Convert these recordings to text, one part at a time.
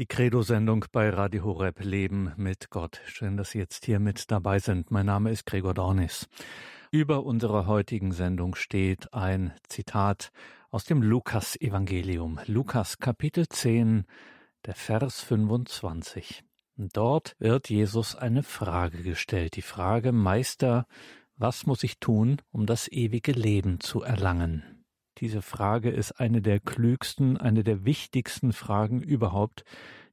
Die Credo-Sendung bei Radio Horeb Leben mit Gott. Schön, dass Sie jetzt hier mit dabei sind. Mein Name ist Gregor Dornis. Über unserer heutigen Sendung steht ein Zitat aus dem Lukas-Evangelium. Lukas Kapitel 10, der Vers 25. Dort wird Jesus eine Frage gestellt. Die Frage, Meister, was muss ich tun, um das ewige Leben zu erlangen? Diese Frage ist eine der klügsten, eine der wichtigsten Fragen überhaupt,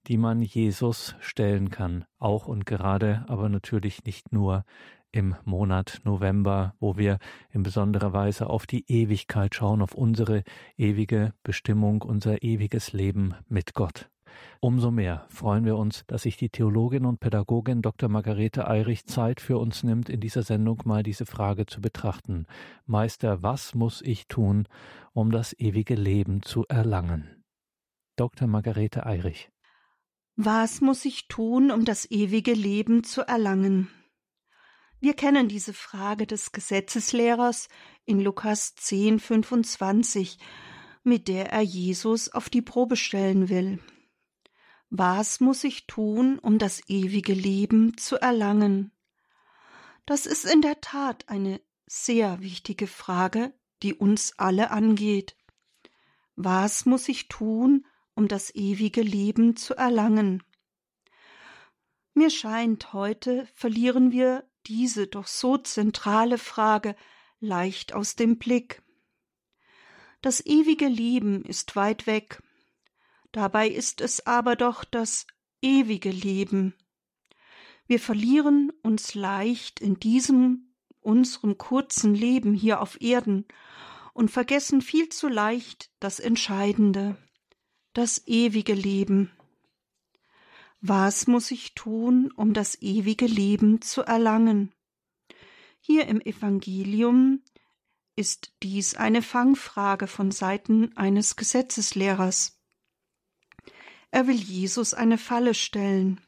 die man Jesus stellen kann. Auch und gerade, aber natürlich nicht nur im Monat November, wo wir in besonderer Weise auf die Ewigkeit schauen, auf unsere ewige Bestimmung, unser ewiges Leben mit Gott. Umso mehr freuen wir uns, dass sich die Theologin und Pädagogin Dr. Margarete Eirich Zeit für uns nimmt, in dieser Sendung mal diese Frage zu betrachten. Meister, was muss ich tun, um das ewige Leben zu erlangen? Dr. Margarete Eirich. Was muss ich tun, um das ewige Leben zu erlangen? Wir kennen diese Frage des Gesetzeslehrers in Lukas 10, 25, mit der er Jesus auf die Probe stellen will. Was muss ich tun, um das ewige Leben zu erlangen? Das ist in der Tat eine sehr wichtige Frage, die uns alle angeht. Was muss ich tun, um das ewige Leben zu erlangen? Mir scheint, heute verlieren wir diese doch so zentrale Frage leicht aus dem Blick. Das ewige Leben ist weit weg, Dabei ist es aber doch das ewige Leben. Wir verlieren uns leicht in diesem unserem kurzen Leben hier auf Erden und vergessen viel zu leicht das Entscheidende, das ewige Leben. Was muss ich tun, um das ewige Leben zu erlangen? Hier im Evangelium ist dies eine Fangfrage von Seiten eines Gesetzeslehrers. Er will Jesus eine Falle stellen.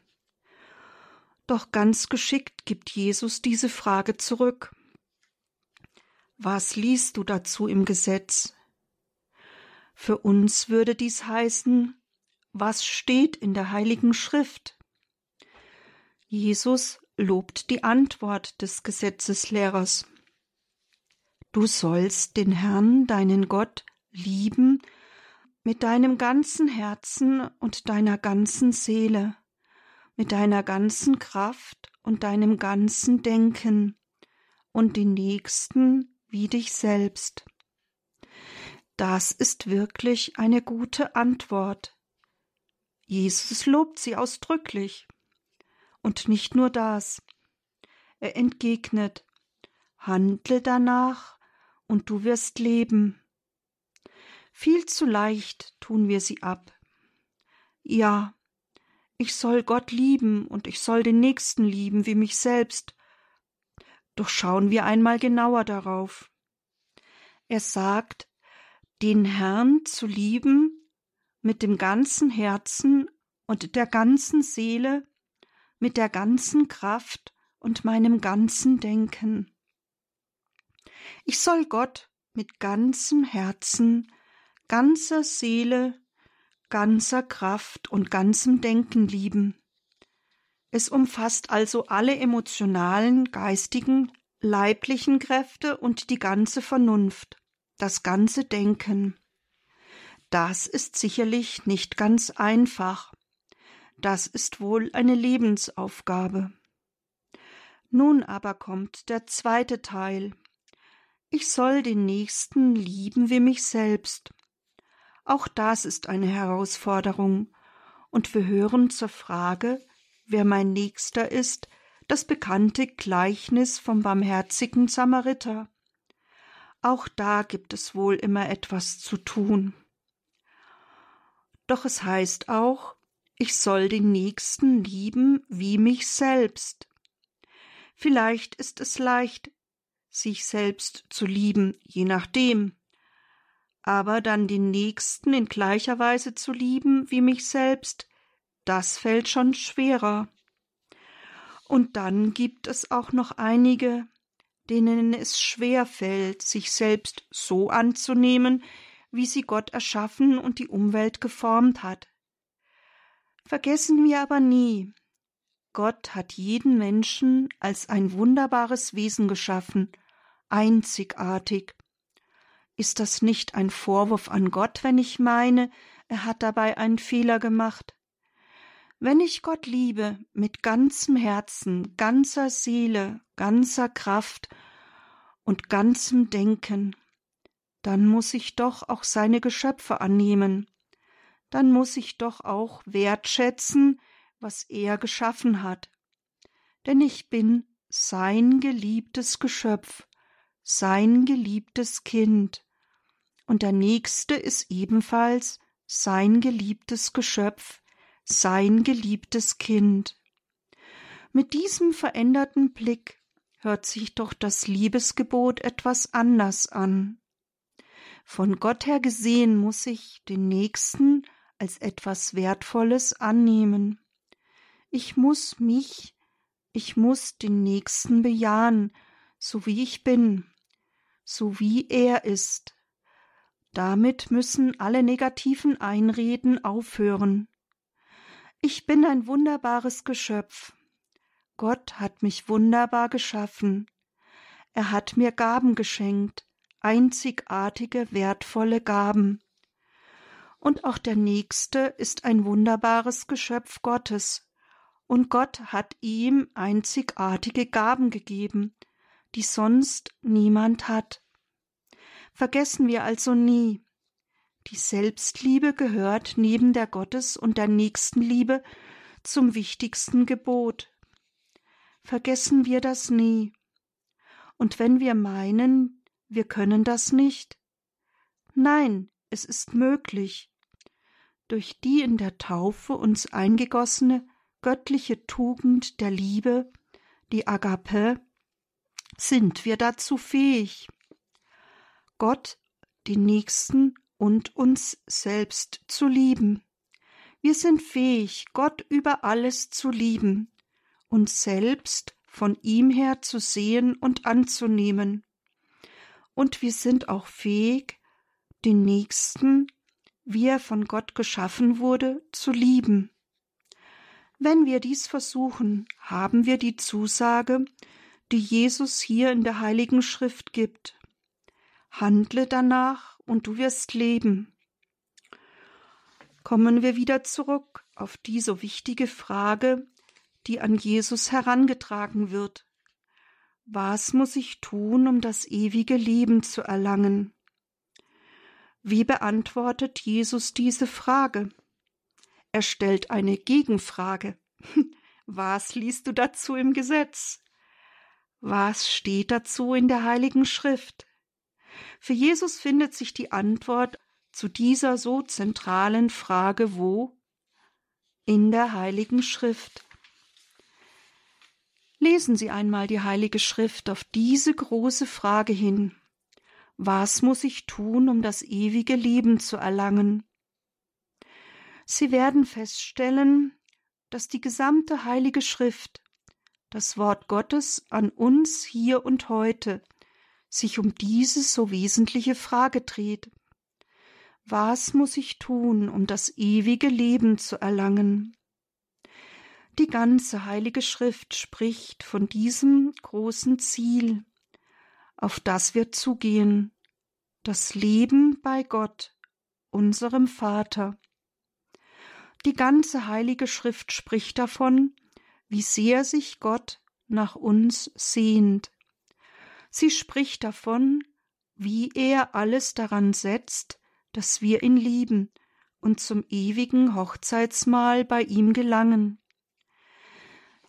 Doch ganz geschickt gibt Jesus diese Frage zurück. Was liest du dazu im Gesetz? Für uns würde dies heißen, was steht in der heiligen Schrift? Jesus lobt die Antwort des Gesetzeslehrers. Du sollst den Herrn, deinen Gott, lieben mit deinem ganzen Herzen und deiner ganzen Seele, mit deiner ganzen Kraft und deinem ganzen Denken und den Nächsten wie dich selbst. Das ist wirklich eine gute Antwort. Jesus lobt sie ausdrücklich. Und nicht nur das. Er entgegnet, handle danach, und du wirst leben. Viel zu leicht tun wir sie ab. Ja, ich soll Gott lieben und ich soll den Nächsten lieben wie mich selbst. Doch schauen wir einmal genauer darauf. Er sagt, den Herrn zu lieben mit dem ganzen Herzen und der ganzen Seele, mit der ganzen Kraft und meinem ganzen Denken. Ich soll Gott mit ganzem Herzen ganzer Seele, ganzer Kraft und ganzem Denken lieben. Es umfasst also alle emotionalen, geistigen, leiblichen Kräfte und die ganze Vernunft, das ganze Denken. Das ist sicherlich nicht ganz einfach. Das ist wohl eine Lebensaufgabe. Nun aber kommt der zweite Teil. Ich soll den Nächsten lieben wie mich selbst. Auch das ist eine Herausforderung, und wir hören zur Frage, wer mein Nächster ist, das bekannte Gleichnis vom barmherzigen Samariter. Auch da gibt es wohl immer etwas zu tun. Doch es heißt auch, ich soll den Nächsten lieben wie mich selbst. Vielleicht ist es leicht, sich selbst zu lieben, je nachdem aber dann den Nächsten in gleicher Weise zu lieben wie mich selbst, das fällt schon schwerer. Und dann gibt es auch noch einige, denen es schwer fällt, sich selbst so anzunehmen, wie sie Gott erschaffen und die Umwelt geformt hat. Vergessen wir aber nie, Gott hat jeden Menschen als ein wunderbares Wesen geschaffen, einzigartig. Ist das nicht ein Vorwurf an Gott, wenn ich meine, er hat dabei einen Fehler gemacht? Wenn ich Gott liebe mit ganzem Herzen, ganzer Seele, ganzer Kraft und ganzem Denken, dann muss ich doch auch seine Geschöpfe annehmen, dann muss ich doch auch wertschätzen, was er geschaffen hat. Denn ich bin sein geliebtes Geschöpf, sein geliebtes Kind, und der Nächste ist ebenfalls sein geliebtes Geschöpf, sein geliebtes Kind. Mit diesem veränderten Blick hört sich doch das Liebesgebot etwas anders an. Von Gott her gesehen muss ich den Nächsten als etwas Wertvolles annehmen. Ich muss mich, ich muss den Nächsten bejahen, so wie ich bin, so wie er ist. Damit müssen alle negativen Einreden aufhören. Ich bin ein wunderbares Geschöpf. Gott hat mich wunderbar geschaffen. Er hat mir Gaben geschenkt, einzigartige, wertvolle Gaben. Und auch der Nächste ist ein wunderbares Geschöpf Gottes, und Gott hat ihm einzigartige Gaben gegeben, die sonst niemand hat. Vergessen wir also nie, die Selbstliebe gehört neben der Gottes- und der Nächstenliebe zum wichtigsten Gebot. Vergessen wir das nie. Und wenn wir meinen, wir können das nicht, nein, es ist möglich. Durch die in der Taufe uns eingegossene göttliche Tugend der Liebe, die Agape, sind wir dazu fähig. Gott, den Nächsten und uns selbst zu lieben. Wir sind fähig, Gott über alles zu lieben, uns selbst von ihm her zu sehen und anzunehmen. Und wir sind auch fähig, den Nächsten, wie er von Gott geschaffen wurde, zu lieben. Wenn wir dies versuchen, haben wir die Zusage, die Jesus hier in der Heiligen Schrift gibt. Handle danach und du wirst leben. Kommen wir wieder zurück auf die so wichtige Frage, die an Jesus herangetragen wird. Was muss ich tun, um das ewige Leben zu erlangen? Wie beantwortet Jesus diese Frage? Er stellt eine Gegenfrage. Was liest du dazu im Gesetz? Was steht dazu in der Heiligen Schrift? Für Jesus findet sich die Antwort zu dieser so zentralen Frage wo? In der Heiligen Schrift. Lesen Sie einmal die Heilige Schrift auf diese große Frage hin. Was muss ich tun, um das ewige Leben zu erlangen? Sie werden feststellen, dass die gesamte Heilige Schrift, das Wort Gottes an uns hier und heute, sich um diese so wesentliche Frage dreht. Was muss ich tun, um das ewige Leben zu erlangen? Die ganze Heilige Schrift spricht von diesem großen Ziel, auf das wir zugehen, das Leben bei Gott, unserem Vater. Die ganze heilige Schrift spricht davon, wie sehr sich Gott nach uns sehnt. Sie spricht davon, wie er alles daran setzt, dass wir ihn lieben und zum ewigen Hochzeitsmahl bei ihm gelangen.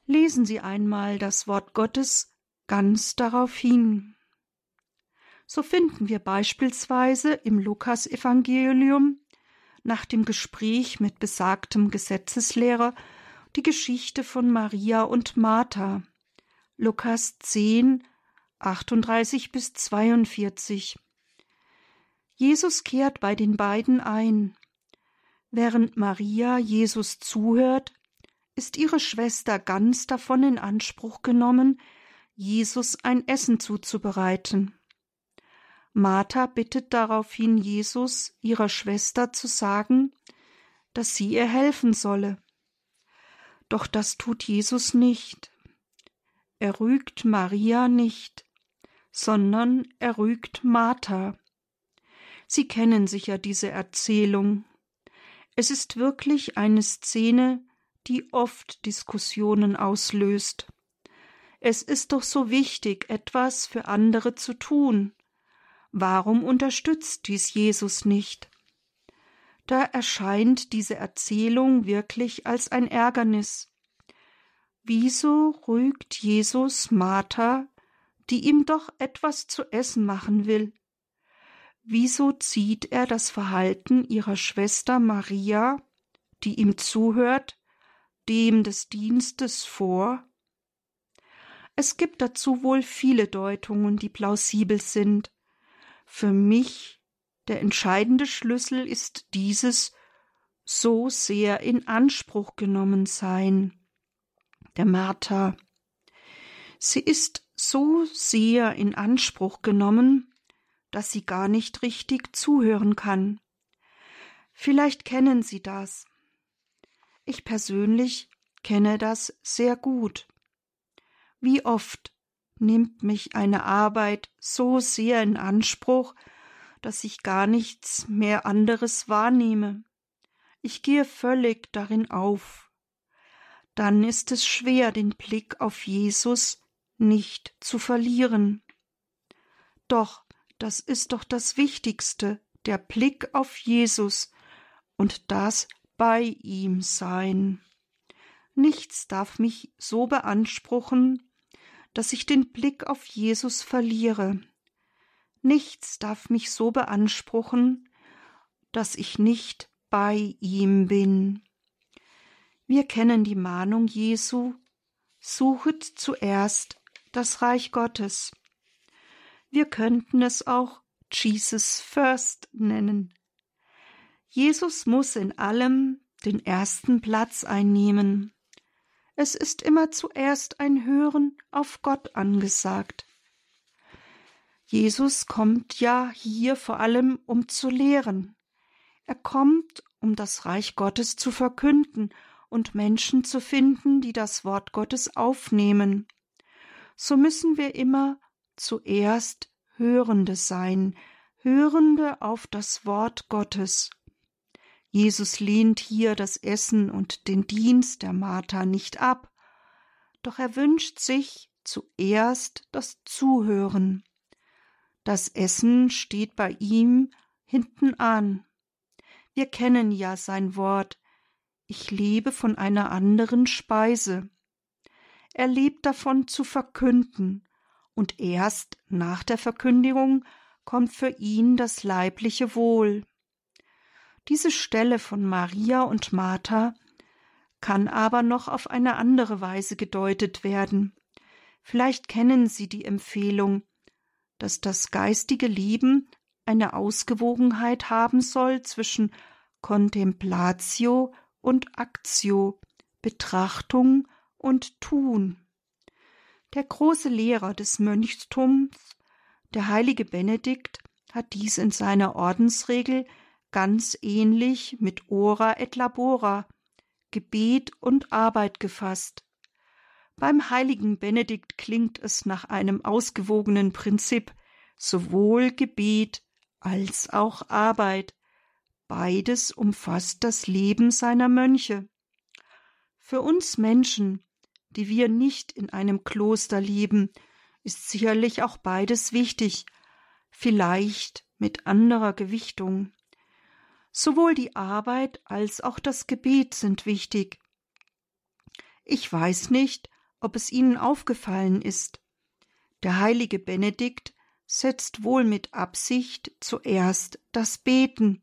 Lesen Sie einmal das Wort Gottes ganz darauf hin. So finden wir beispielsweise im Lukasevangelium nach dem Gespräch mit besagtem Gesetzeslehrer die Geschichte von Maria und Martha. Lukas 10, 38 bis 42. Jesus kehrt bei den beiden ein. Während Maria Jesus zuhört, ist ihre Schwester ganz davon in Anspruch genommen, Jesus ein Essen zuzubereiten. Martha bittet daraufhin Jesus, ihrer Schwester zu sagen, dass sie ihr helfen solle. Doch das tut Jesus nicht. Er rügt Maria nicht, sondern er rügt Martha. Sie kennen sicher diese Erzählung. Es ist wirklich eine Szene, die oft Diskussionen auslöst. Es ist doch so wichtig, etwas für andere zu tun. Warum unterstützt dies Jesus nicht? Da erscheint diese Erzählung wirklich als ein Ärgernis. Wieso rügt Jesus Martha, die ihm doch etwas zu essen machen will? Wieso zieht er das Verhalten ihrer Schwester Maria, die ihm zuhört, dem des Dienstes vor? Es gibt dazu wohl viele Deutungen, die plausibel sind. Für mich der entscheidende Schlüssel ist dieses so sehr in Anspruch genommen sein. Der Martha. Sie ist so sehr in Anspruch genommen, dass sie gar nicht richtig zuhören kann. Vielleicht kennen Sie das. Ich persönlich kenne das sehr gut. Wie oft nimmt mich eine Arbeit so sehr in Anspruch, dass ich gar nichts mehr anderes wahrnehme. Ich gehe völlig darin auf. Dann ist es schwer, den Blick auf Jesus nicht zu verlieren. Doch, das ist doch das Wichtigste, der Blick auf Jesus und das bei ihm sein. Nichts darf mich so beanspruchen, dass ich den Blick auf Jesus verliere. Nichts darf mich so beanspruchen, dass ich nicht bei ihm bin. Wir kennen die Mahnung Jesu, suchet zuerst das Reich Gottes. Wir könnten es auch Jesus First nennen. Jesus muss in allem den ersten Platz einnehmen. Es ist immer zuerst ein Hören auf Gott angesagt. Jesus kommt ja hier vor allem, um zu lehren. Er kommt, um das Reich Gottes zu verkünden und Menschen zu finden, die das Wort Gottes aufnehmen. So müssen wir immer zuerst Hörende sein, Hörende auf das Wort Gottes. Jesus lehnt hier das Essen und den Dienst der Martha nicht ab, doch er wünscht sich zuerst das Zuhören. Das Essen steht bei ihm hinten an. Wir kennen ja sein Wort, ich lebe von einer anderen Speise. Er lebt davon zu verkünden, und erst nach der Verkündigung kommt für ihn das leibliche Wohl. Diese Stelle von Maria und Martha kann aber noch auf eine andere Weise gedeutet werden. Vielleicht kennen Sie die Empfehlung, dass das geistige Leben eine Ausgewogenheit haben soll zwischen Contemplatio und Actio, Betrachtung und Tun. Der große Lehrer des Mönchtums, der heilige Benedikt, hat dies in seiner Ordensregel ganz ähnlich mit Ora et Labora, Gebet und Arbeit gefasst. Beim heiligen Benedikt klingt es nach einem ausgewogenen Prinzip, sowohl Gebet als auch Arbeit. Beides umfasst das Leben seiner Mönche. Für uns Menschen, die wir nicht in einem Kloster leben, ist sicherlich auch beides wichtig, vielleicht mit anderer Gewichtung. Sowohl die Arbeit als auch das Gebet sind wichtig. Ich weiß nicht, ob es Ihnen aufgefallen ist. Der heilige Benedikt setzt wohl mit Absicht zuerst das Beten.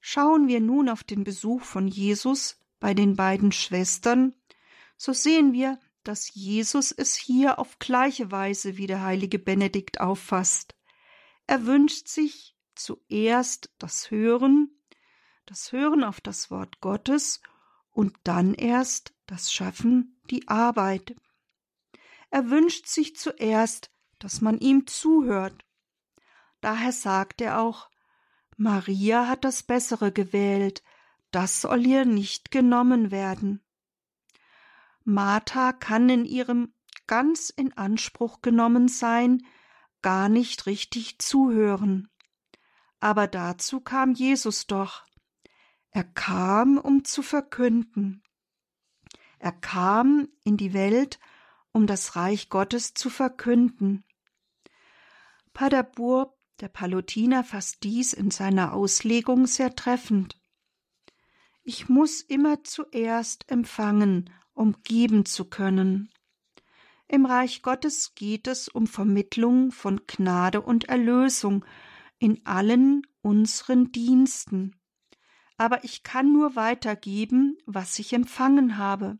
Schauen wir nun auf den Besuch von Jesus bei den beiden Schwestern, so sehen wir, dass Jesus es hier auf gleiche Weise wie der heilige Benedikt auffasst. Er wünscht sich zuerst das Hören, das Hören auf das Wort Gottes und dann erst das Schaffen, die Arbeit. Er wünscht sich zuerst, dass man ihm zuhört. Daher sagt er auch, Maria hat das Bessere gewählt, das soll ihr nicht genommen werden. Martha kann in ihrem ganz in Anspruch genommen sein gar nicht richtig zuhören. Aber dazu kam Jesus doch. Er kam, um zu verkünden. Er kam in die Welt, um das Reich Gottes zu verkünden. Paderburg, der Palutiner, fasst dies in seiner Auslegung sehr treffend. Ich muss immer zuerst empfangen, um geben zu können. Im Reich Gottes geht es um Vermittlung von Gnade und Erlösung in allen unseren Diensten. Aber ich kann nur weitergeben, was ich empfangen habe.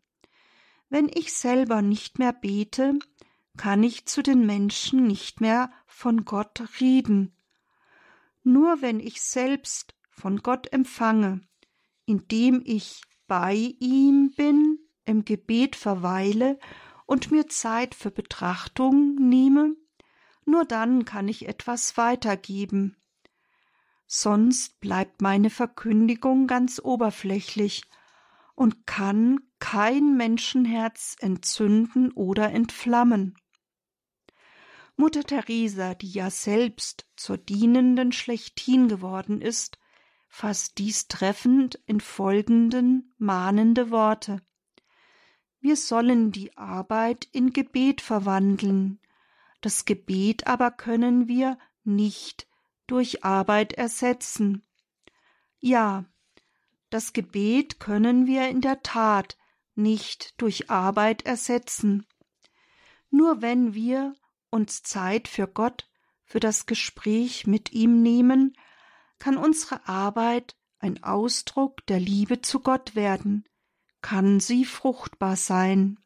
Wenn ich selber nicht mehr bete, kann ich zu den Menschen nicht mehr von Gott reden. Nur wenn ich selbst von Gott empfange, indem ich bei ihm bin, im Gebet verweile und mir Zeit für Betrachtung nehme, nur dann kann ich etwas weitergeben. Sonst bleibt meine Verkündigung ganz oberflächlich und kann kein Menschenherz entzünden oder entflammen. Mutter Teresa, die ja selbst zur Dienenden schlechthin geworden ist, fasst dies treffend in folgenden mahnende Worte. Wir sollen die Arbeit in Gebet verwandeln. Das Gebet aber können wir nicht durch Arbeit ersetzen. Ja, das Gebet können wir in der Tat nicht durch Arbeit ersetzen. Nur wenn wir uns Zeit für Gott, für das Gespräch mit ihm nehmen, kann unsere Arbeit ein Ausdruck der Liebe zu Gott werden, kann sie fruchtbar sein.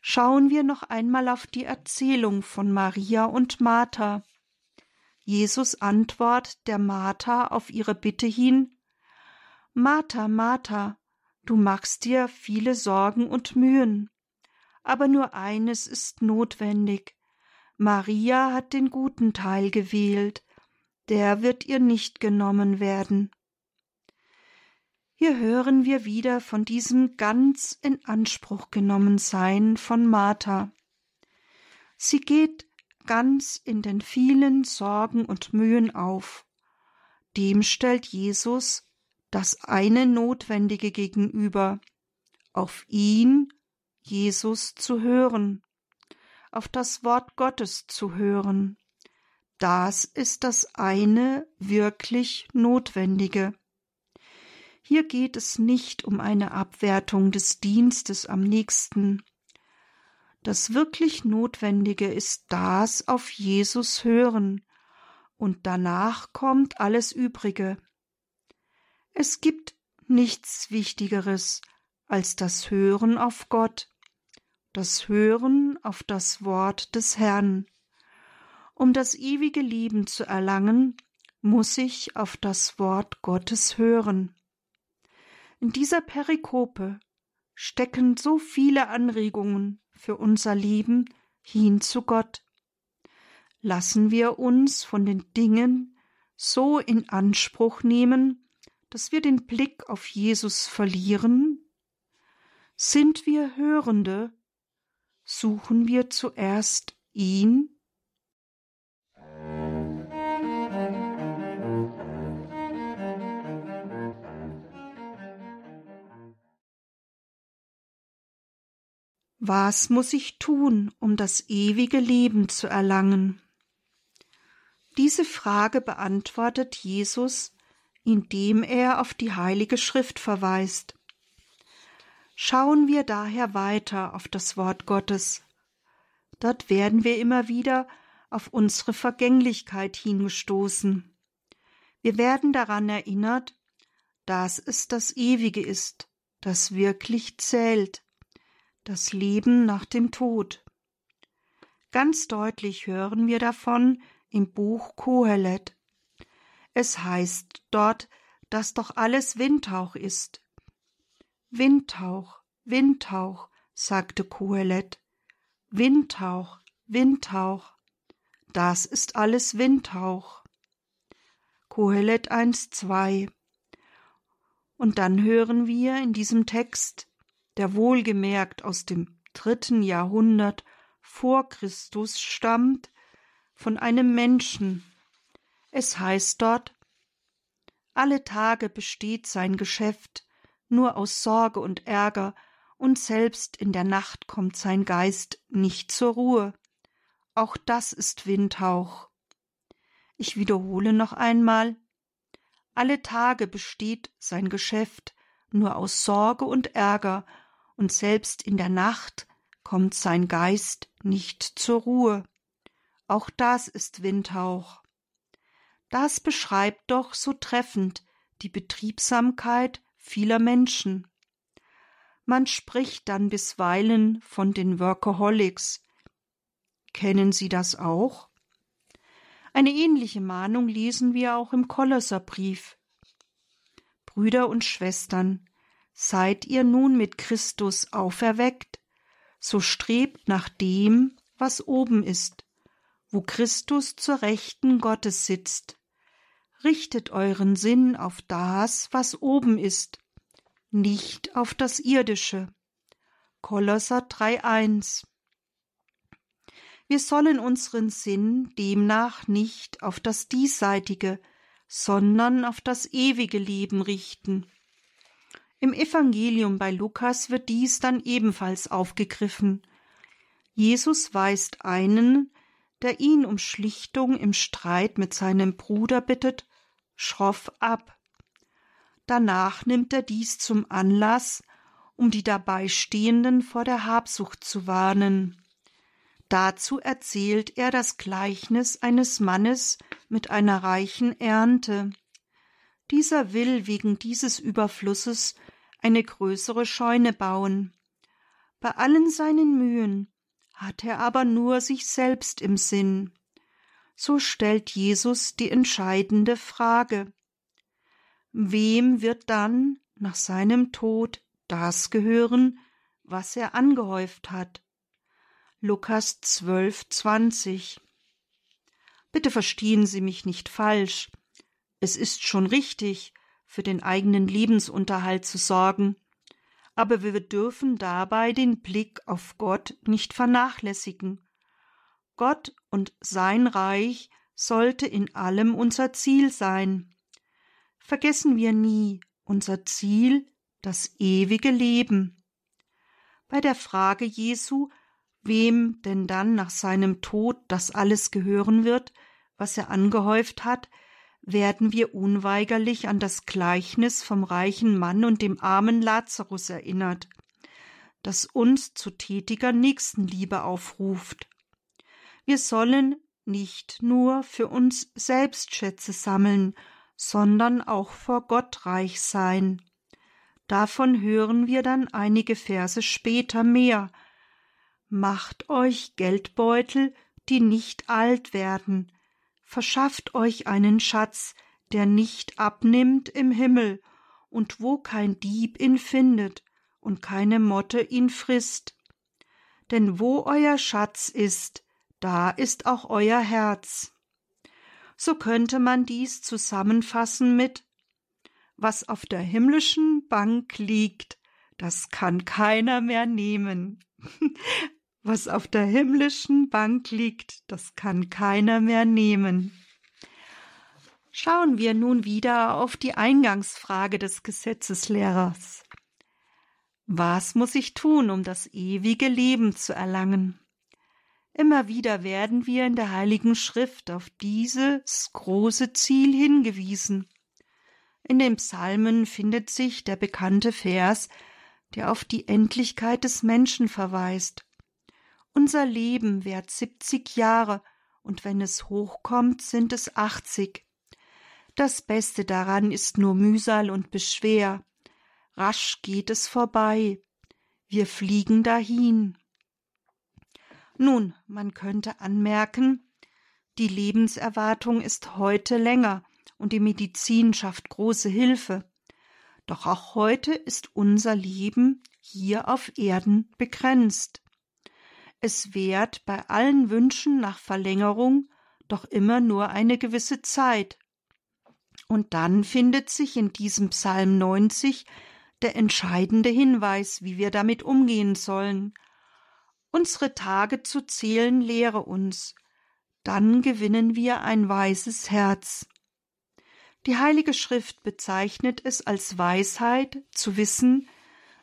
Schauen wir noch einmal auf die Erzählung von Maria und Martha. Jesus Antwort der Martha auf ihre Bitte hin Martha, Martha, du machst dir viele Sorgen und Mühen, aber nur eines ist notwendig. Maria hat den guten Teil gewählt, der wird ihr nicht genommen werden. Hier hören wir wieder von diesem ganz in Anspruch genommen Sein von Martha. Sie geht ganz in den vielen Sorgen und Mühen auf. Dem stellt Jesus das eine Notwendige gegenüber, auf ihn, Jesus, zu hören, auf das Wort Gottes zu hören. Das ist das eine wirklich Notwendige. Hier geht es nicht um eine Abwertung des Dienstes am nächsten. Das wirklich Notwendige ist das auf Jesus hören, und danach kommt alles Übrige. Es gibt nichts Wichtigeres als das Hören auf Gott, das Hören auf das Wort des Herrn. Um das ewige Leben zu erlangen, muss ich auf das Wort Gottes hören. In dieser Perikope stecken so viele Anregungen für unser Leben hin zu Gott. Lassen wir uns von den Dingen so in Anspruch nehmen, dass wir den Blick auf Jesus verlieren? Sind wir Hörende? Suchen wir zuerst ihn? Was muss ich tun, um das ewige Leben zu erlangen? Diese Frage beantwortet Jesus, indem er auf die Heilige Schrift verweist. Schauen wir daher weiter auf das Wort Gottes. Dort werden wir immer wieder auf unsere Vergänglichkeit hingestoßen. Wir werden daran erinnert, dass es das Ewige ist, das wirklich zählt das Leben nach dem Tod. Ganz deutlich hören wir davon im Buch Kohelet. Es heißt dort, dass doch alles Windhauch ist. Windhauch, Windhauch, sagte Kohelet. Windhauch, Windhauch. Das ist alles Windhauch. Kohelet 1, 2. Und dann hören wir in diesem Text, der wohlgemerkt aus dem dritten Jahrhundert vor Christus stammt, von einem Menschen. Es heißt dort, alle Tage besteht sein Geschäft nur aus Sorge und Ärger, und selbst in der Nacht kommt sein Geist nicht zur Ruhe. Auch das ist Windhauch. Ich wiederhole noch einmal, alle Tage besteht sein Geschäft nur aus Sorge und Ärger, und selbst in der Nacht kommt sein Geist nicht zur Ruhe. Auch das ist Windhauch. Das beschreibt doch so treffend die Betriebsamkeit vieler Menschen. Man spricht dann bisweilen von den Workaholics. Kennen Sie das auch? Eine ähnliche Mahnung lesen wir auch im Kolosserbrief. Brüder und Schwestern, seid ihr nun mit Christus auferweckt, so strebt nach dem, was oben ist, wo Christus zur Rechten Gottes sitzt. Richtet euren Sinn auf das, was oben ist, nicht auf das Irdische. Kolosser 3,1 Wir sollen unseren Sinn demnach nicht auf das Diesseitige, sondern auf das ewige Leben richten. Im Evangelium bei Lukas wird dies dann ebenfalls aufgegriffen. Jesus weist einen, der ihn um Schlichtung im Streit mit seinem Bruder bittet, schroff ab. Danach nimmt er dies zum Anlass, um die Dabeistehenden vor der Habsucht zu warnen. Dazu erzählt er das Gleichnis eines Mannes mit einer reichen Ernte. Dieser will wegen dieses Überflusses eine größere Scheune bauen. Bei allen seinen Mühen hat er aber nur sich selbst im Sinn. So stellt Jesus die entscheidende Frage. Wem wird dann nach seinem Tod das gehören, was er angehäuft hat? Lukas 12, 20. Bitte verstehen Sie mich nicht falsch. Es ist schon richtig, für den eigenen Lebensunterhalt zu sorgen, aber wir dürfen dabei den Blick auf Gott nicht vernachlässigen. Gott und sein Reich sollte in allem unser Ziel sein. Vergessen wir nie unser Ziel, das ewige Leben. Bei der Frage Jesu, wem denn dann nach seinem Tod das alles gehören wird, was er angehäuft hat, werden wir unweigerlich an das Gleichnis vom reichen Mann und dem armen Lazarus erinnert, das uns zu tätiger Nächstenliebe aufruft. Wir sollen nicht nur für uns selbst Schätze sammeln, sondern auch vor Gott reich sein. Davon hören wir dann einige Verse später mehr. Macht euch Geldbeutel, die nicht alt werden, verschafft euch einen Schatz, der nicht abnimmt im Himmel, und wo kein Dieb ihn findet und keine Motte ihn frisst. Denn wo euer Schatz ist, da ist auch euer Herz. So könnte man dies zusammenfassen mit Was auf der himmlischen Bank liegt, das kann keiner mehr nehmen. Was auf der himmlischen Bank liegt, das kann keiner mehr nehmen. Schauen wir nun wieder auf die Eingangsfrage des Gesetzeslehrers. Was muss ich tun, um das ewige Leben zu erlangen? Immer wieder werden wir in der Heiligen Schrift auf dieses große Ziel hingewiesen. In den Psalmen findet sich der bekannte Vers, der auf die Endlichkeit des Menschen verweist. Unser Leben währt siebzig Jahre, und wenn es hochkommt, sind es achtzig. Das Beste daran ist nur Mühsal und Beschwer. Rasch geht es vorbei. Wir fliegen dahin. Nun, man könnte anmerken, die Lebenserwartung ist heute länger und die Medizin schafft große Hilfe. Doch auch heute ist unser Leben hier auf Erden begrenzt. Es währt bei allen Wünschen nach Verlängerung doch immer nur eine gewisse Zeit. Und dann findet sich in diesem Psalm 90 der entscheidende Hinweis, wie wir damit umgehen sollen. Unsere Tage zu zählen lehre uns, dann gewinnen wir ein weises Herz. Die Heilige Schrift bezeichnet es als Weisheit, zu wissen,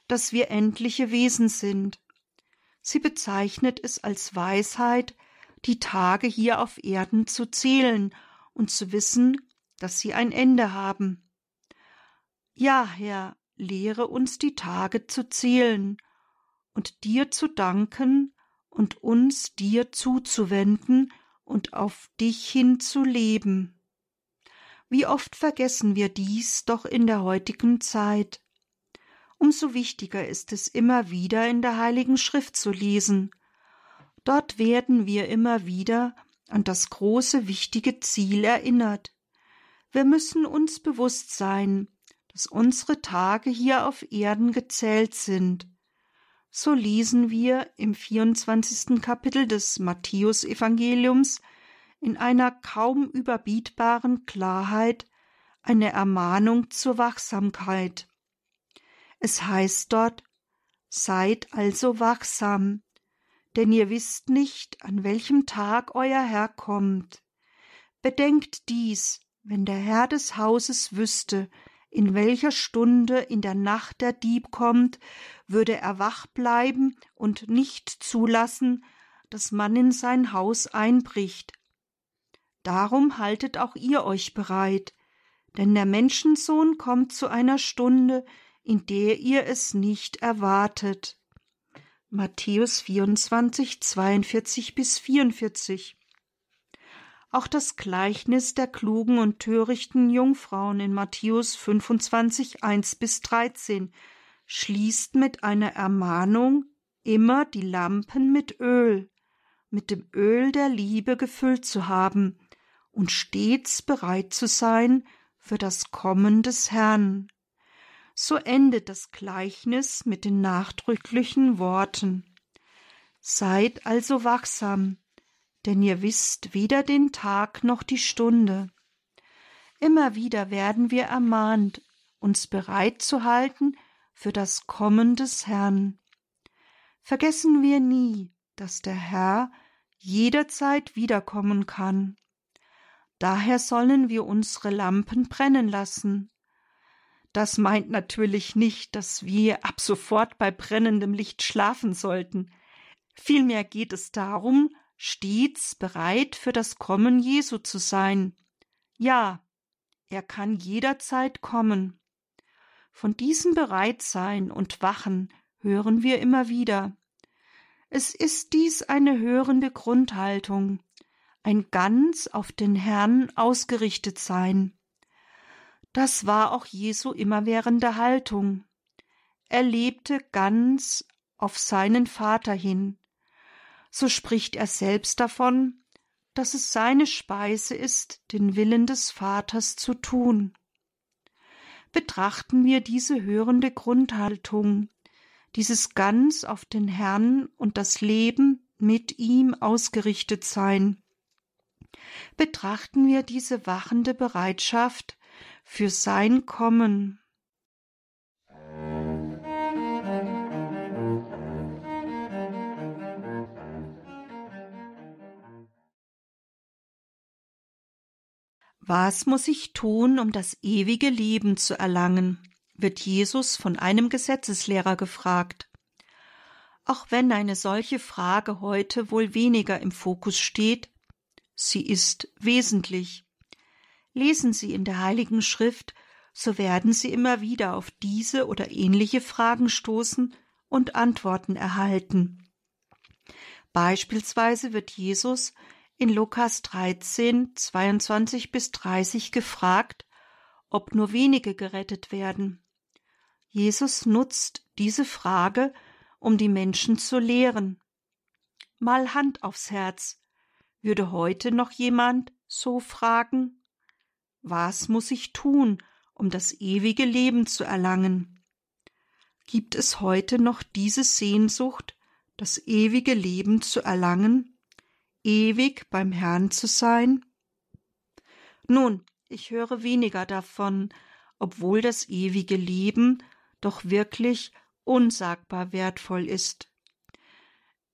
dass wir endliche Wesen sind. Sie bezeichnet es als Weisheit, die Tage hier auf Erden zu zählen und zu wissen, dass sie ein Ende haben. Ja, Herr, lehre uns die Tage zu zählen und dir zu danken und uns dir zuzuwenden und auf dich hin zu leben. Wie oft vergessen wir dies doch in der heutigen Zeit. Umso wichtiger ist es immer wieder in der Heiligen Schrift zu lesen. Dort werden wir immer wieder an das große wichtige Ziel erinnert. Wir müssen uns bewusst sein, dass unsere Tage hier auf Erden gezählt sind. So lesen wir im 24. Kapitel des Matthäusevangeliums in einer kaum überbietbaren Klarheit eine Ermahnung zur Wachsamkeit. Es heißt dort Seid also wachsam, denn ihr wisst nicht, an welchem Tag euer Herr kommt. Bedenkt dies, wenn der Herr des Hauses wüsste, in welcher Stunde in der Nacht der Dieb kommt, würde er wach bleiben und nicht zulassen, dass man in sein Haus einbricht. Darum haltet auch ihr euch bereit, denn der Menschensohn kommt zu einer Stunde, in der ihr es nicht erwartet. Matthäus 24, 42 bis 44 auch das Gleichnis der klugen und törichten Jungfrauen in Matthäus 25, 1 bis 13 schließt mit einer Ermahnung, immer die Lampen mit Öl, mit dem Öl der Liebe gefüllt zu haben und stets bereit zu sein für das Kommen des Herrn. So endet das Gleichnis mit den nachdrücklichen Worten Seid also wachsam, denn ihr wisst weder den Tag noch die Stunde. Immer wieder werden wir ermahnt, uns bereit zu halten für das Kommen des Herrn. Vergessen wir nie, dass der Herr jederzeit wiederkommen kann. Daher sollen wir unsere Lampen brennen lassen. Das meint natürlich nicht, dass wir ab sofort bei brennendem Licht schlafen sollten. Vielmehr geht es darum, stets bereit für das Kommen Jesu zu sein. Ja, er kann jederzeit kommen. Von diesem Bereitsein und Wachen hören wir immer wieder. Es ist dies eine hörende Grundhaltung, ein ganz auf den Herrn ausgerichtet sein. Das war auch Jesu immerwährende Haltung. Er lebte ganz auf seinen Vater hin, so spricht er selbst davon, dass es seine Speise ist, den Willen des Vaters zu tun. Betrachten wir diese hörende Grundhaltung, dieses ganz auf den Herrn und das Leben mit ihm ausgerichtet sein. Betrachten wir diese wachende Bereitschaft für sein Kommen. Was muss ich tun, um das ewige Leben zu erlangen? wird Jesus von einem Gesetzeslehrer gefragt. Auch wenn eine solche Frage heute wohl weniger im Fokus steht, sie ist wesentlich. Lesen Sie in der Heiligen Schrift, so werden Sie immer wieder auf diese oder ähnliche Fragen stoßen und Antworten erhalten. Beispielsweise wird Jesus in Lukas 13, 22 bis 30 gefragt, ob nur wenige gerettet werden. Jesus nutzt diese Frage, um die Menschen zu lehren. Mal Hand aufs Herz. Würde heute noch jemand so fragen? Was muss ich tun, um das ewige Leben zu erlangen? Gibt es heute noch diese Sehnsucht, das ewige Leben zu erlangen? ewig beim Herrn zu sein? Nun, ich höre weniger davon, obwohl das ewige Leben, doch wirklich unsagbar wertvoll ist.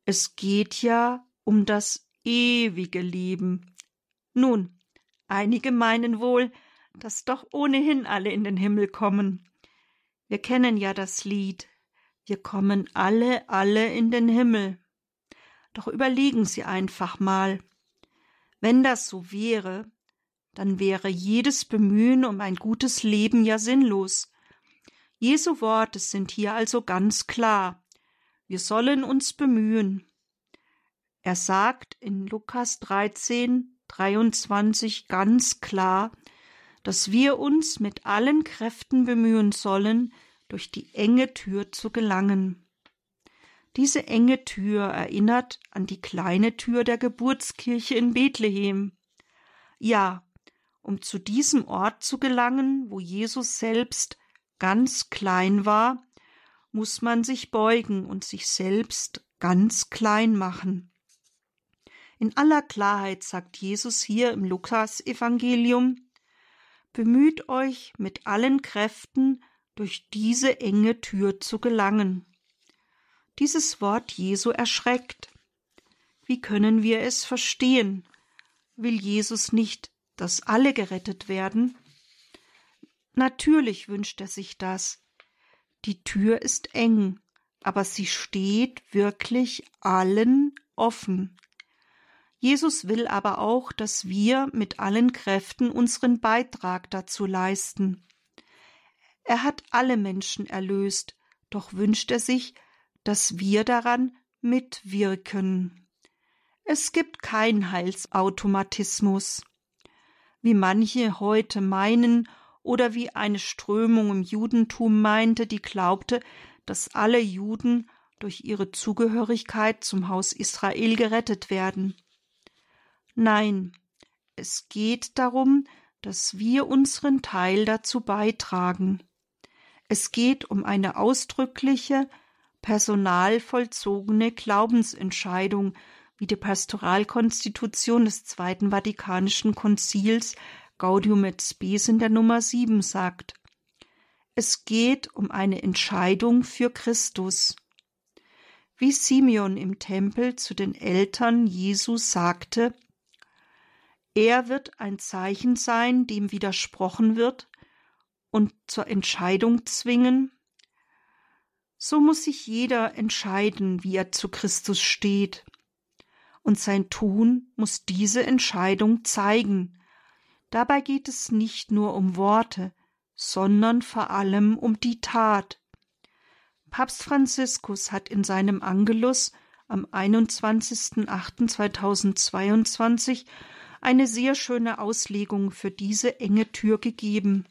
Es geht ja um das ewige Leben. Nun, einige meinen wohl, dass doch ohnehin alle in den Himmel kommen. Wir kennen ja das Lied Wir kommen alle, alle in den Himmel. Doch überlegen Sie einfach mal. Wenn das so wäre, dann wäre jedes Bemühen um ein gutes Leben ja sinnlos. Jesu Worte sind hier also ganz klar. Wir sollen uns bemühen. Er sagt in Lukas 13, 23 ganz klar, dass wir uns mit allen Kräften bemühen sollen, durch die enge Tür zu gelangen. Diese enge Tür erinnert an die kleine Tür der Geburtskirche in Bethlehem. Ja, um zu diesem Ort zu gelangen, wo Jesus selbst ganz klein war, muss man sich beugen und sich selbst ganz klein machen. In aller Klarheit sagt Jesus hier im Lukas-Evangelium: Bemüht euch mit allen Kräften, durch diese enge Tür zu gelangen. Dieses Wort Jesu erschreckt. Wie können wir es verstehen? Will Jesus nicht, dass alle gerettet werden? Natürlich wünscht er sich das. Die Tür ist eng, aber sie steht wirklich allen offen. Jesus will aber auch, dass wir mit allen Kräften unseren Beitrag dazu leisten. Er hat alle Menschen erlöst, doch wünscht er sich, dass wir daran mitwirken. Es gibt kein Heilsautomatismus. Wie manche heute meinen oder wie eine Strömung im Judentum meinte, die glaubte, dass alle Juden durch ihre Zugehörigkeit zum Haus Israel gerettet werden. Nein, es geht darum, dass wir unseren Teil dazu beitragen. Es geht um eine ausdrückliche, personalvollzogene Glaubensentscheidung, wie die Pastoralkonstitution des Zweiten Vatikanischen Konzils Gaudium et Spes in der Nummer 7 sagt. Es geht um eine Entscheidung für Christus. Wie Simeon im Tempel zu den Eltern Jesus sagte, er wird ein Zeichen sein, dem widersprochen wird und zur Entscheidung zwingen. So muss sich jeder entscheiden, wie er zu Christus steht. Und sein Tun muss diese Entscheidung zeigen. Dabei geht es nicht nur um Worte, sondern vor allem um die Tat. Papst Franziskus hat in seinem Angelus am 21.08.2022 eine sehr schöne Auslegung für diese enge Tür gegeben.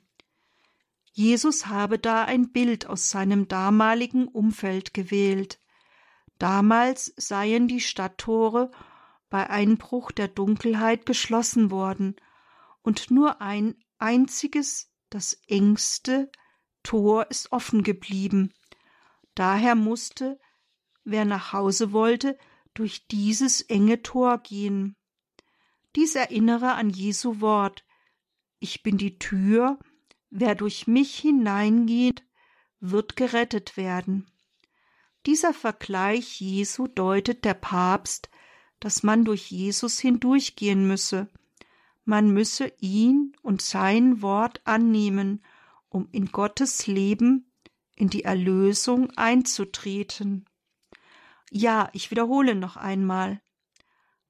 Jesus habe da ein Bild aus seinem damaligen Umfeld gewählt. Damals seien die Stadttore bei Einbruch der Dunkelheit geschlossen worden und nur ein einziges, das engste Tor ist offen geblieben. Daher musste, wer nach Hause wollte, durch dieses enge Tor gehen. Dies erinnere an Jesu Wort. Ich bin die Tür, wer durch mich hineingeht, wird gerettet werden. Dieser Vergleich Jesu deutet der Papst, dass man durch Jesus hindurchgehen müsse. Man müsse ihn und sein Wort annehmen, um in Gottes Leben, in die Erlösung einzutreten. Ja, ich wiederhole noch einmal.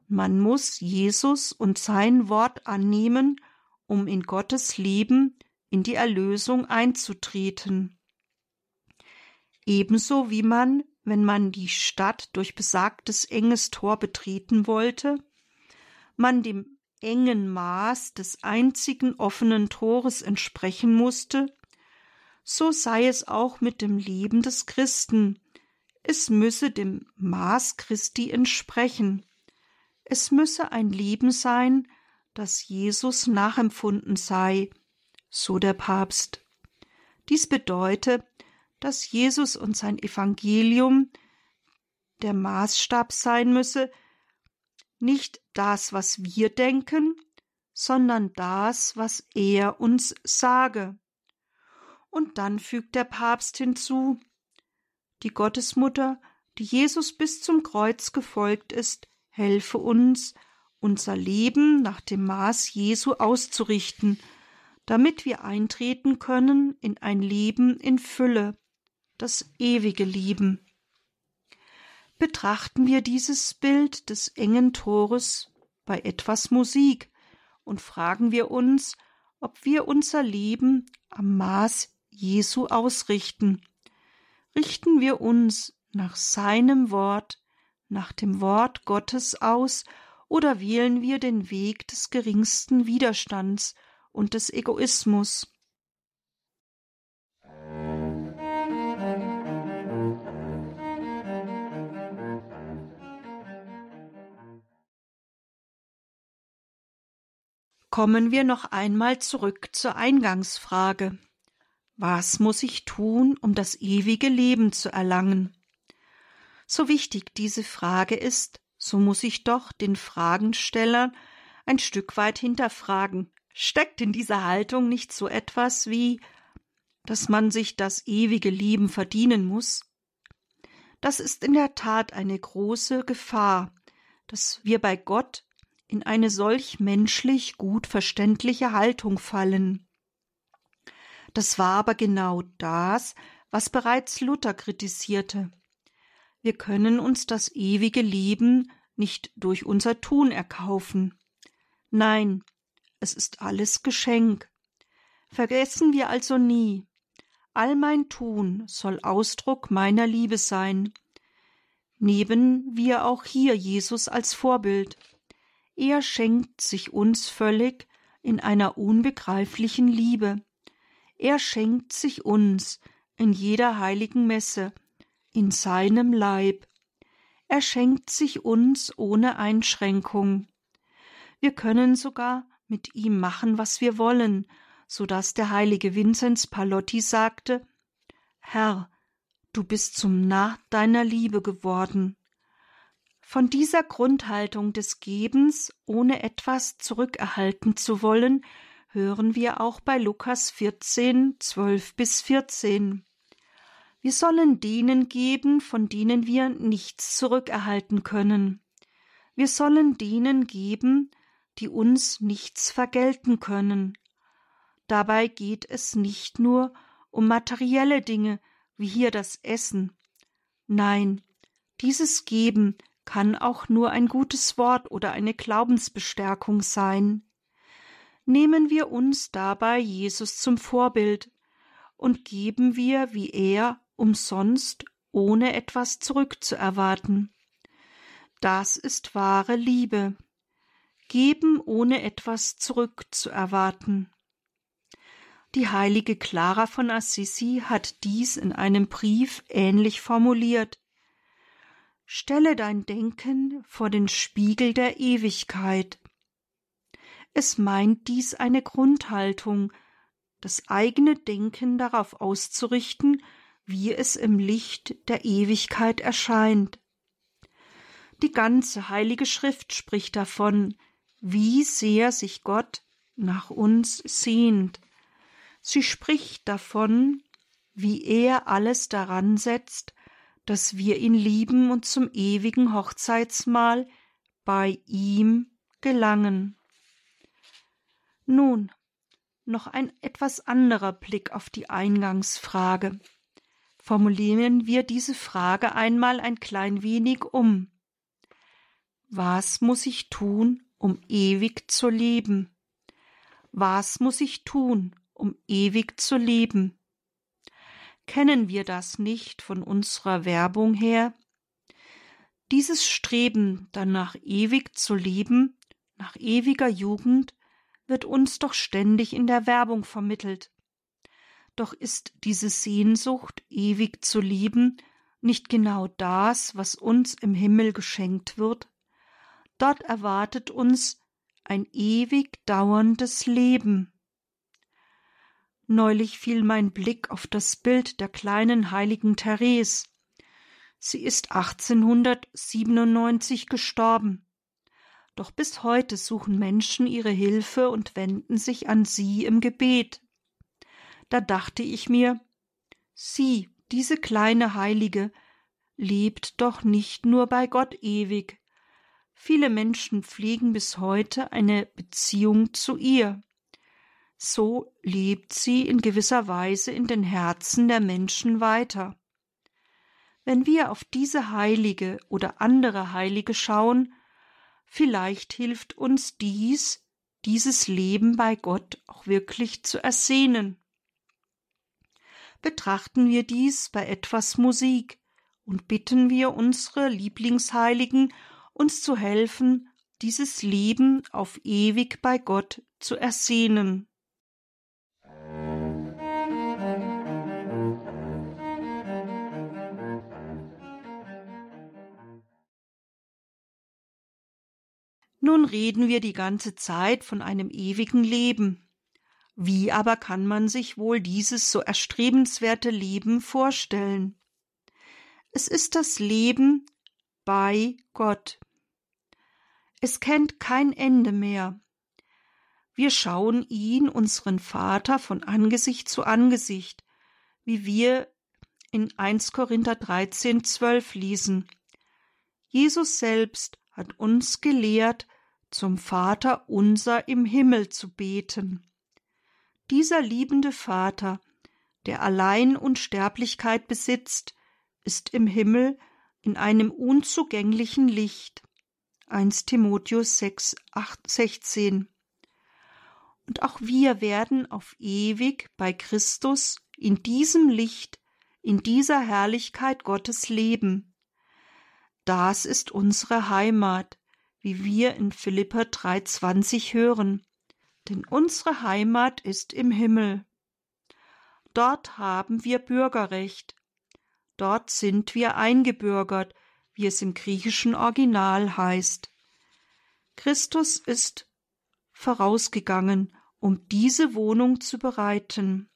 Man muss Jesus und sein Wort annehmen, um in Gottes Leben in die Erlösung einzutreten. Ebenso wie man, wenn man die Stadt durch besagtes enges Tor betreten wollte, man dem engen Maß des einzigen offenen Tores entsprechen musste, so sei es auch mit dem Leben des Christen, es müsse dem Maß Christi entsprechen. Es müsse ein Leben sein, das Jesus nachempfunden sei, so der Papst. Dies bedeutet, dass Jesus und sein Evangelium der Maßstab sein müsse, nicht das, was wir denken, sondern das, was er uns sage. Und dann fügt der Papst hinzu Die Gottesmutter, die Jesus bis zum Kreuz gefolgt ist, helfe uns, unser Leben nach dem Maß Jesu auszurichten, damit wir eintreten können in ein Leben in Fülle, das ewige Leben. Betrachten wir dieses Bild des engen Tores bei etwas Musik und fragen wir uns, ob wir unser Leben am Maß Jesu ausrichten. Richten wir uns nach seinem Wort, nach dem Wort Gottes aus, oder wählen wir den Weg des geringsten Widerstands und des Egoismus? Kommen wir noch einmal zurück zur Eingangsfrage. Was muss ich tun, um das ewige Leben zu erlangen? So wichtig diese Frage ist, so muss ich doch den Fragensteller ein Stück weit hinterfragen. Steckt in dieser Haltung nicht so etwas wie, dass man sich das ewige Leben verdienen muss? Das ist in der Tat eine große Gefahr, dass wir bei Gott in eine solch menschlich gut verständliche Haltung fallen. Das war aber genau das, was bereits Luther kritisierte. Wir können uns das ewige Leben nicht durch unser Tun erkaufen. Nein, es ist alles Geschenk. Vergessen wir also nie, all mein Tun soll Ausdruck meiner Liebe sein. Neben wir auch hier Jesus als Vorbild. Er schenkt sich uns völlig in einer unbegreiflichen Liebe. Er schenkt sich uns in jeder heiligen Messe, in seinem Leib. Er schenkt sich uns ohne Einschränkung. Wir können sogar mit ihm machen, was wir wollen, so dass der heilige Vinzenz Palotti sagte Herr, du bist zum Narr deiner Liebe geworden. Von dieser Grundhaltung des Gebens, ohne etwas zurückerhalten zu wollen, hören wir auch bei Lukas 14, 12 bis 14. Wir sollen denen geben, von denen wir nichts zurückerhalten können. Wir sollen denen geben, die uns nichts vergelten können. Dabei geht es nicht nur um materielle Dinge, wie hier das Essen. Nein, dieses Geben kann auch nur ein gutes Wort oder eine Glaubensbestärkung sein. Nehmen wir uns dabei Jesus zum Vorbild und geben wir wie er umsonst, ohne etwas zurückzuerwarten. Das ist wahre Liebe. Geben ohne etwas zurückzuerwarten. Die heilige Clara von Assisi hat dies in einem Brief ähnlich formuliert. Stelle dein Denken vor den Spiegel der Ewigkeit. Es meint dies eine Grundhaltung, das eigene Denken darauf auszurichten, wie es im Licht der Ewigkeit erscheint. Die ganze heilige Schrift spricht davon, wie sehr sich Gott nach uns sehnt. Sie spricht davon, wie er alles daran setzt, dass wir ihn lieben und zum ewigen Hochzeitsmahl bei ihm gelangen. Nun, noch ein etwas anderer Blick auf die Eingangsfrage. Formulieren wir diese Frage einmal ein klein wenig um. Was muss ich tun, um ewig zu leben? Was muss ich tun, um ewig zu leben? Kennen wir das nicht von unserer Werbung her? Dieses Streben danach ewig zu leben, nach ewiger Jugend, wird uns doch ständig in der Werbung vermittelt. Doch ist diese Sehnsucht, ewig zu lieben, nicht genau das, was uns im Himmel geschenkt wird? Dort erwartet uns ein ewig dauerndes Leben. Neulich fiel mein Blick auf das Bild der kleinen heiligen Therese. Sie ist 1897 gestorben. Doch bis heute suchen Menschen ihre Hilfe und wenden sich an sie im Gebet. Da dachte ich mir, sieh, diese kleine Heilige lebt doch nicht nur bei Gott ewig. Viele Menschen pflegen bis heute eine Beziehung zu ihr. So lebt sie in gewisser Weise in den Herzen der Menschen weiter. Wenn wir auf diese Heilige oder andere Heilige schauen, vielleicht hilft uns dies, dieses Leben bei Gott auch wirklich zu ersehnen. Betrachten wir dies bei etwas Musik und bitten wir unsere Lieblingsheiligen, uns zu helfen, dieses Leben auf ewig bei Gott zu ersehnen. Nun reden wir die ganze Zeit von einem ewigen Leben. Wie aber kann man sich wohl dieses so erstrebenswerte Leben vorstellen? Es ist das Leben bei Gott. Es kennt kein Ende mehr. Wir schauen ihn, unseren Vater, von Angesicht zu Angesicht, wie wir in 1 Korinther 13, 12 lesen. Jesus selbst hat uns gelehrt, zum Vater unser im Himmel zu beten. Dieser liebende Vater, der allein Unsterblichkeit besitzt, ist im Himmel in einem unzugänglichen Licht. 1 Timotheus 6, 8, 16. Und auch wir werden auf ewig bei Christus in diesem Licht, in dieser Herrlichkeit Gottes leben. Das ist unsere Heimat, wie wir in Philippa 3,20 hören. Denn unsere Heimat ist im Himmel. Dort haben wir Bürgerrecht. Dort sind wir eingebürgert, wie es im griechischen Original heißt. Christus ist vorausgegangen, um diese Wohnung zu bereiten,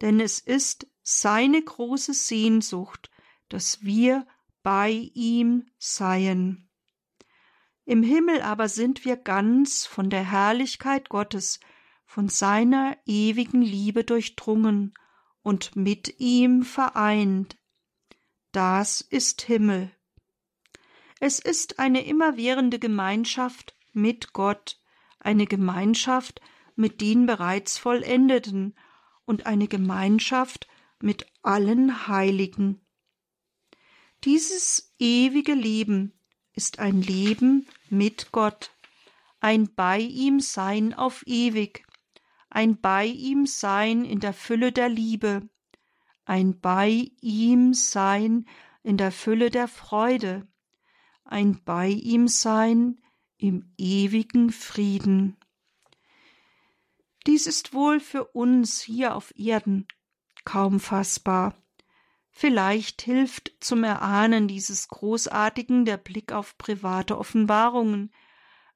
denn es ist seine große Sehnsucht, dass wir bei ihm seien. Im Himmel aber sind wir ganz von der Herrlichkeit Gottes, von seiner ewigen Liebe durchdrungen und mit ihm vereint. Das ist Himmel. Es ist eine immerwährende Gemeinschaft mit Gott, eine Gemeinschaft mit den bereits Vollendeten und eine Gemeinschaft mit allen Heiligen. Dieses ewige Leben ist ein Leben mit Gott, ein bei ihm Sein auf ewig, ein bei ihm Sein in der Fülle der Liebe, ein bei ihm Sein in der Fülle der Freude, ein bei ihm Sein im ewigen Frieden. Dies ist wohl für uns hier auf Erden kaum fassbar, Vielleicht hilft zum Erahnen dieses Großartigen der Blick auf private Offenbarungen.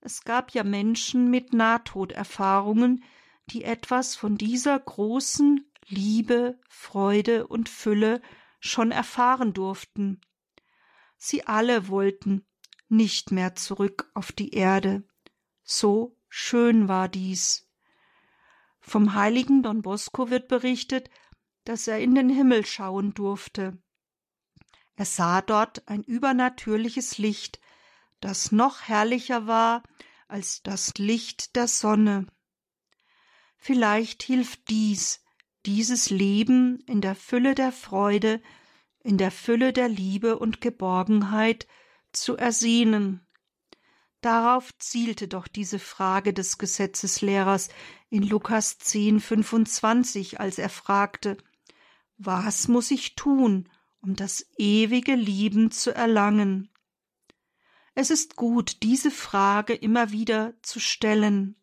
Es gab ja Menschen mit Nahtoderfahrungen, die etwas von dieser großen Liebe, Freude und Fülle schon erfahren durften. Sie alle wollten nicht mehr zurück auf die Erde. So schön war dies. Vom heiligen Don Bosco wird berichtet, dass er in den Himmel schauen durfte. Er sah dort ein übernatürliches Licht, das noch herrlicher war als das Licht der Sonne. Vielleicht hilft dies, dieses Leben in der Fülle der Freude, in der Fülle der Liebe und Geborgenheit zu ersehnen. Darauf zielte doch diese Frage des Gesetzeslehrers in Lukas 10, 25, als er fragte, was muss ich tun, um das ewige Lieben zu erlangen? Es ist gut, diese Frage immer wieder zu stellen.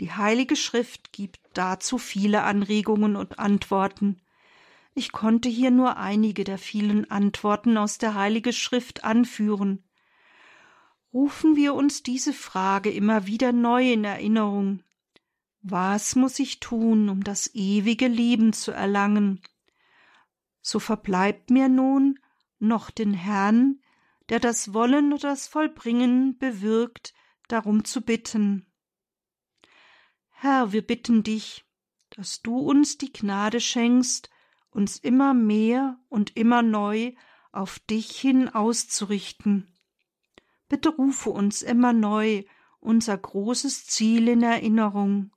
Die Heilige Schrift gibt dazu viele Anregungen und Antworten. Ich konnte hier nur einige der vielen Antworten aus der Heilige Schrift anführen. Rufen wir uns diese Frage immer wieder neu in Erinnerung. Was muss ich tun, um das ewige Leben zu erlangen? So verbleibt mir nun noch den Herrn, der das Wollen und das Vollbringen bewirkt, darum zu bitten. Herr, wir bitten dich, dass du uns die Gnade schenkst, uns immer mehr und immer neu auf dich hin auszurichten. Bitte rufe uns immer neu unser großes Ziel in Erinnerung.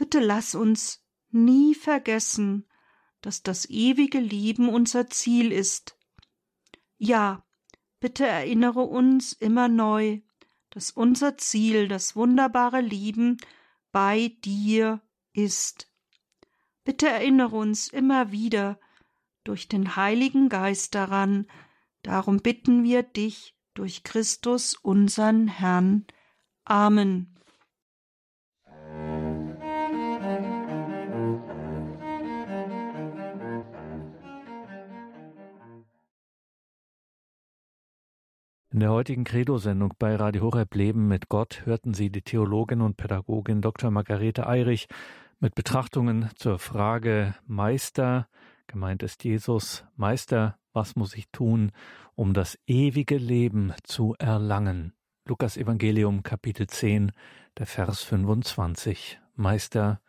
Bitte lass uns nie vergessen, dass das ewige Leben unser Ziel ist. Ja, bitte erinnere uns immer neu, dass unser Ziel das wunderbare Lieben bei dir ist. Bitte erinnere uns immer wieder durch den Heiligen Geist daran, darum bitten wir dich durch Christus unsern Herrn. Amen. In der heutigen Credo-Sendung bei Radio Horeb Leben mit Gott hörten Sie die Theologin und Pädagogin Dr. Margarete Eirich mit Betrachtungen zur Frage Meister, gemeint ist Jesus, Meister, was muss ich tun, um das ewige Leben zu erlangen? Lukas Evangelium Kapitel 10, der Vers 25. Meister,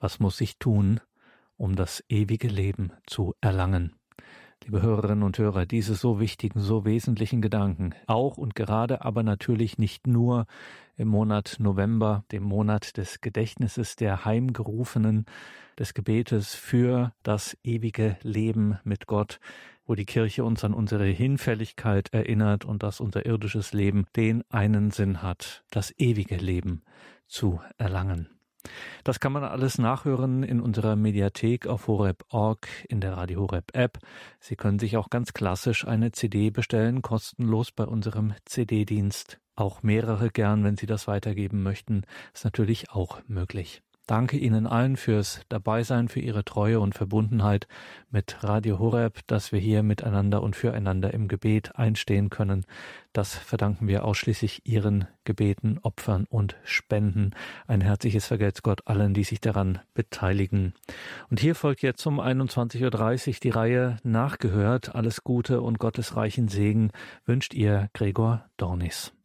was muss ich tun, um das ewige Leben zu erlangen? Liebe Hörerinnen und Hörer, diese so wichtigen, so wesentlichen Gedanken, auch und gerade aber natürlich nicht nur im Monat November, dem Monat des Gedächtnisses der Heimgerufenen, des Gebetes für das ewige Leben mit Gott, wo die Kirche uns an unsere Hinfälligkeit erinnert und dass unser irdisches Leben den einen Sinn hat, das ewige Leben zu erlangen. Das kann man alles nachhören in unserer Mediathek auf horeb.org in der Radio Horeb App. Sie können sich auch ganz klassisch eine CD bestellen, kostenlos bei unserem CD-Dienst. Auch mehrere gern, wenn Sie das weitergeben möchten, ist natürlich auch möglich. Danke Ihnen allen fürs Dabeisein, für Ihre Treue und Verbundenheit mit Radio Horeb, dass wir hier miteinander und füreinander im Gebet einstehen können. Das verdanken wir ausschließlich Ihren Gebeten, Opfern und Spenden. Ein herzliches Vergelt's Gott allen, die sich daran beteiligen. Und hier folgt jetzt um 21.30 Uhr die Reihe Nachgehört. Alles Gute und Gottes reichen Segen wünscht Ihr Gregor Dornis.